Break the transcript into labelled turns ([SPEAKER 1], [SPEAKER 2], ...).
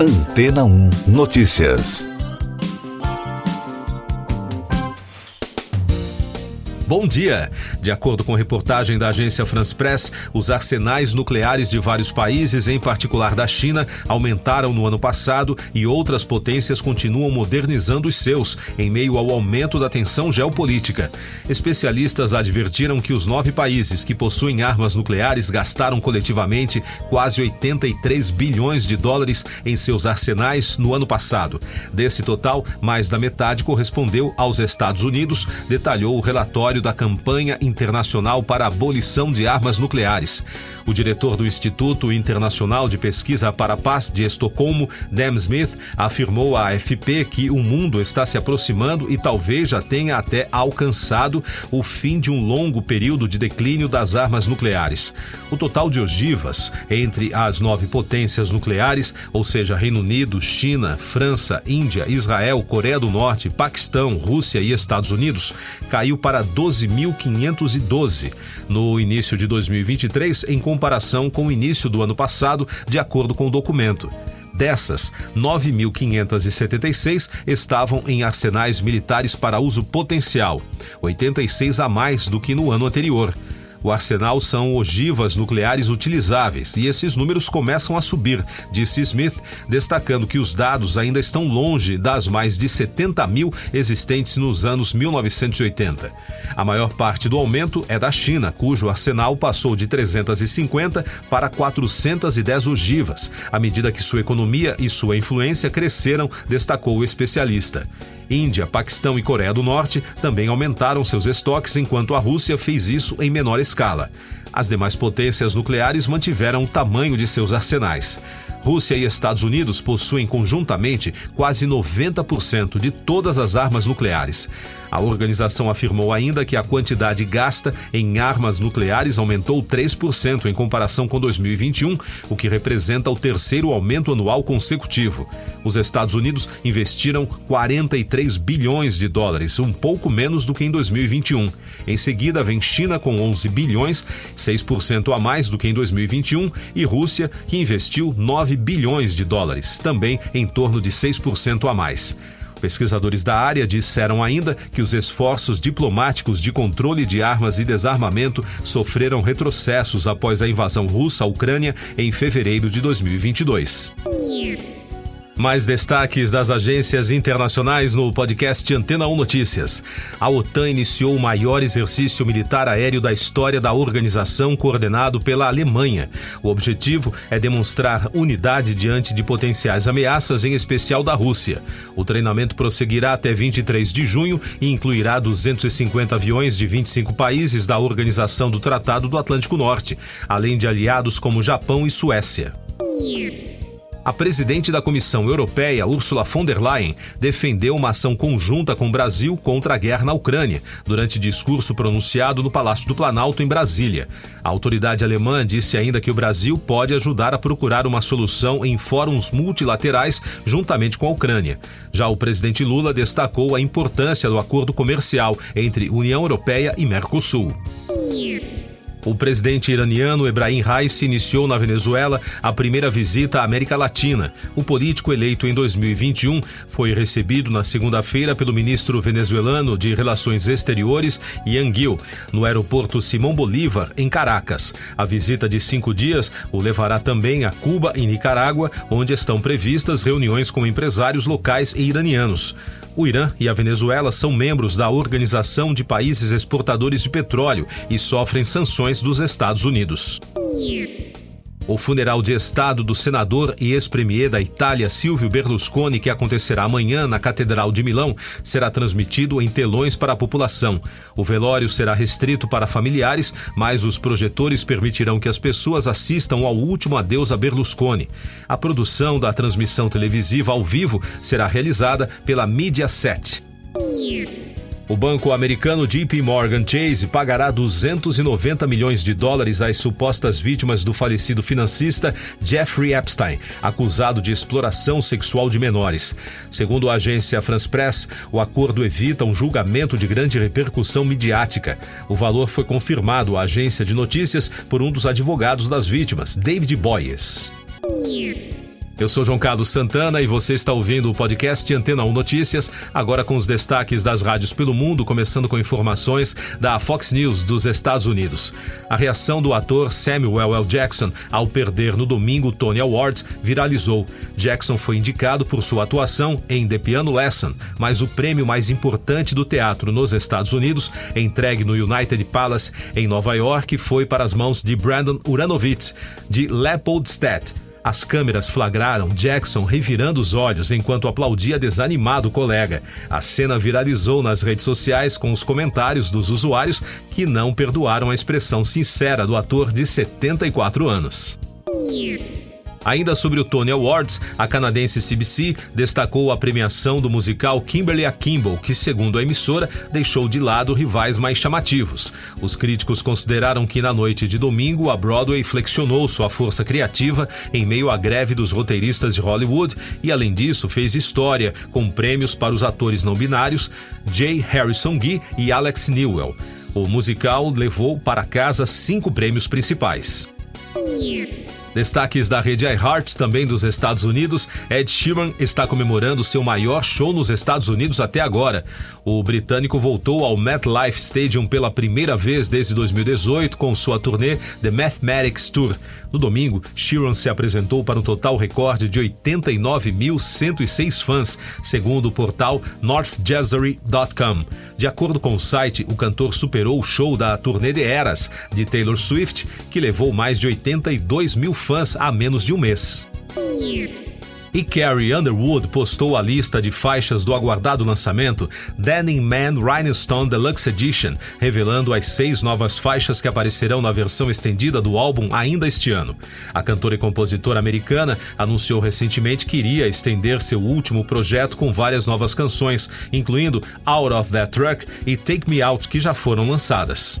[SPEAKER 1] Antena 1 Notícias.
[SPEAKER 2] Bom dia! De acordo com reportagem da agência France Press, os arsenais nucleares de vários países, em particular da China, aumentaram no ano passado e outras potências continuam modernizando os seus, em meio ao aumento da tensão geopolítica. Especialistas advertiram que os nove países que possuem armas nucleares gastaram coletivamente quase 83 bilhões de dólares em seus arsenais no ano passado. Desse total, mais da metade correspondeu aos Estados Unidos, detalhou o relatório da campanha internacional para a abolição de armas nucleares. O diretor do Instituto Internacional de Pesquisa para a Paz de Estocolmo, Dan Smith, afirmou à AFP que o mundo está se aproximando e talvez já tenha até alcançado o fim de um longo período de declínio das armas nucleares. O total de ogivas entre as nove potências nucleares, ou seja, Reino Unido, China, França, Índia, Israel, Coreia do Norte, Paquistão, Rússia e Estados Unidos, caiu para 12.512 no início de 2023, em comparação com o início do ano passado, de acordo com o documento. Dessas, 9.576 estavam em arsenais militares para uso potencial, 86 a mais do que no ano anterior. O arsenal são ogivas nucleares utilizáveis e esses números começam a subir, disse Smith, destacando que os dados ainda estão longe das mais de 70 mil existentes nos anos 1980. A maior parte do aumento é da China, cujo arsenal passou de 350 para 410 ogivas, à medida que sua economia e sua influência cresceram, destacou o especialista. Índia, Paquistão e Coreia do Norte também aumentaram seus estoques, enquanto a Rússia fez isso em menor escala. As demais potências nucleares mantiveram o tamanho de seus arsenais. Rússia e Estados Unidos possuem conjuntamente quase 90% de todas as armas nucleares. A organização afirmou ainda que a quantidade gasta em armas nucleares aumentou 3% em comparação com 2021, o que representa o terceiro aumento anual consecutivo. Os Estados Unidos investiram 43 bilhões de dólares, um pouco menos do que em 2021. Em seguida, vem China com 11 bilhões, 6% a mais do que em 2021, e Rússia, que investiu 9 bilhões de dólares, também em torno de 6% a mais. Pesquisadores da área disseram ainda que os esforços diplomáticos de controle de armas e desarmamento sofreram retrocessos após a invasão russa à Ucrânia em fevereiro de 2022. Mais destaques das agências internacionais no podcast Antena 1 Notícias. A OTAN iniciou o maior exercício militar aéreo da história da organização, coordenado pela Alemanha. O objetivo é demonstrar unidade diante de potenciais ameaças, em especial da Rússia. O treinamento prosseguirá até 23 de junho e incluirá 250 aviões de 25 países da Organização do Tratado do Atlântico Norte, além de aliados como Japão e Suécia. A presidente da Comissão Europeia, Ursula von der Leyen, defendeu uma ação conjunta com o Brasil contra a guerra na Ucrânia, durante discurso pronunciado no Palácio do Planalto, em Brasília. A autoridade alemã disse ainda que o Brasil pode ajudar a procurar uma solução em fóruns multilaterais juntamente com a Ucrânia. Já o presidente Lula destacou a importância do acordo comercial entre União Europeia e Mercosul. O presidente iraniano Ebrahim Raisi iniciou na Venezuela a primeira visita à América Latina. O político eleito em 2021 foi recebido na segunda-feira pelo ministro venezuelano de Relações Exteriores, Ian Gil, no aeroporto Simão Bolívar, em Caracas. A visita de cinco dias o levará também a Cuba e Nicarágua, onde estão previstas reuniões com empresários locais e iranianos. O Irã e a Venezuela são membros da Organização de Países Exportadores de Petróleo e sofrem sanções dos Estados Unidos. O funeral de Estado do senador e ex-premier da Itália Silvio Berlusconi, que acontecerá amanhã na Catedral de Milão, será transmitido em telões para a população. O velório será restrito para familiares, mas os projetores permitirão que as pessoas assistam ao último adeus a Berlusconi. A produção da transmissão televisiva ao vivo será realizada pela Media 7. O banco americano JP Morgan Chase pagará 290 milhões de dólares às supostas vítimas do falecido financista Jeffrey Epstein, acusado de exploração sexual de menores. Segundo a agência France Press, o acordo evita um julgamento de grande repercussão midiática. O valor foi confirmado à agência de notícias por um dos advogados das vítimas, David Boyes. Eu sou João Carlos Santana e você está ouvindo o podcast Antena 1 Notícias, agora com os destaques das rádios pelo mundo, começando com informações da Fox News dos Estados Unidos. A reação do ator Samuel L. Jackson ao perder no domingo o Tony Awards viralizou. Jackson foi indicado por sua atuação em The Piano Lesson, mas o prêmio mais importante do teatro nos Estados Unidos, entregue no United Palace em Nova York, foi para as mãos de Brandon Uranovitz, de Leopoldstadt as câmeras flagraram Jackson revirando os olhos enquanto aplaudia desanimado o colega. A cena viralizou nas redes sociais com os comentários dos usuários que não perdoaram a expressão sincera do ator de 74 anos. Ainda sobre o Tony Awards, a canadense CBC destacou a premiação do musical Kimberly Akimbo, que, segundo a emissora, deixou de lado rivais mais chamativos. Os críticos consideraram que na noite de domingo a Broadway flexionou sua força criativa em meio à greve dos roteiristas de Hollywood e, além disso, fez história com prêmios para os atores não binários Jay Harrison Gee e Alex Newell. O musical levou para casa cinco prêmios principais. Destaques da rede iHeart, também dos Estados Unidos, Ed Sheeran está comemorando seu maior show nos Estados Unidos até agora. O britânico voltou ao MetLife Stadium pela primeira vez desde 2018 com sua turnê The Mathematics Tour. No domingo, Sheeran se apresentou para um total recorde de 89.106 fãs, segundo o portal NorthJazzery.com. De acordo com o site, o cantor superou o show da turnê de Eras de Taylor Swift, que levou mais de 82 mil fãs há menos de um mês. E Carrie Underwood postou a lista de faixas do aguardado lançamento Denim Man Rhinestone Deluxe Edition, revelando as seis novas faixas que aparecerão na versão estendida do álbum ainda este ano. A cantora e compositora americana anunciou recentemente que iria estender seu último projeto com várias novas canções, incluindo Out of That Truck e Take Me Out, que já foram lançadas.